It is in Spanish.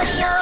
Laboratorio.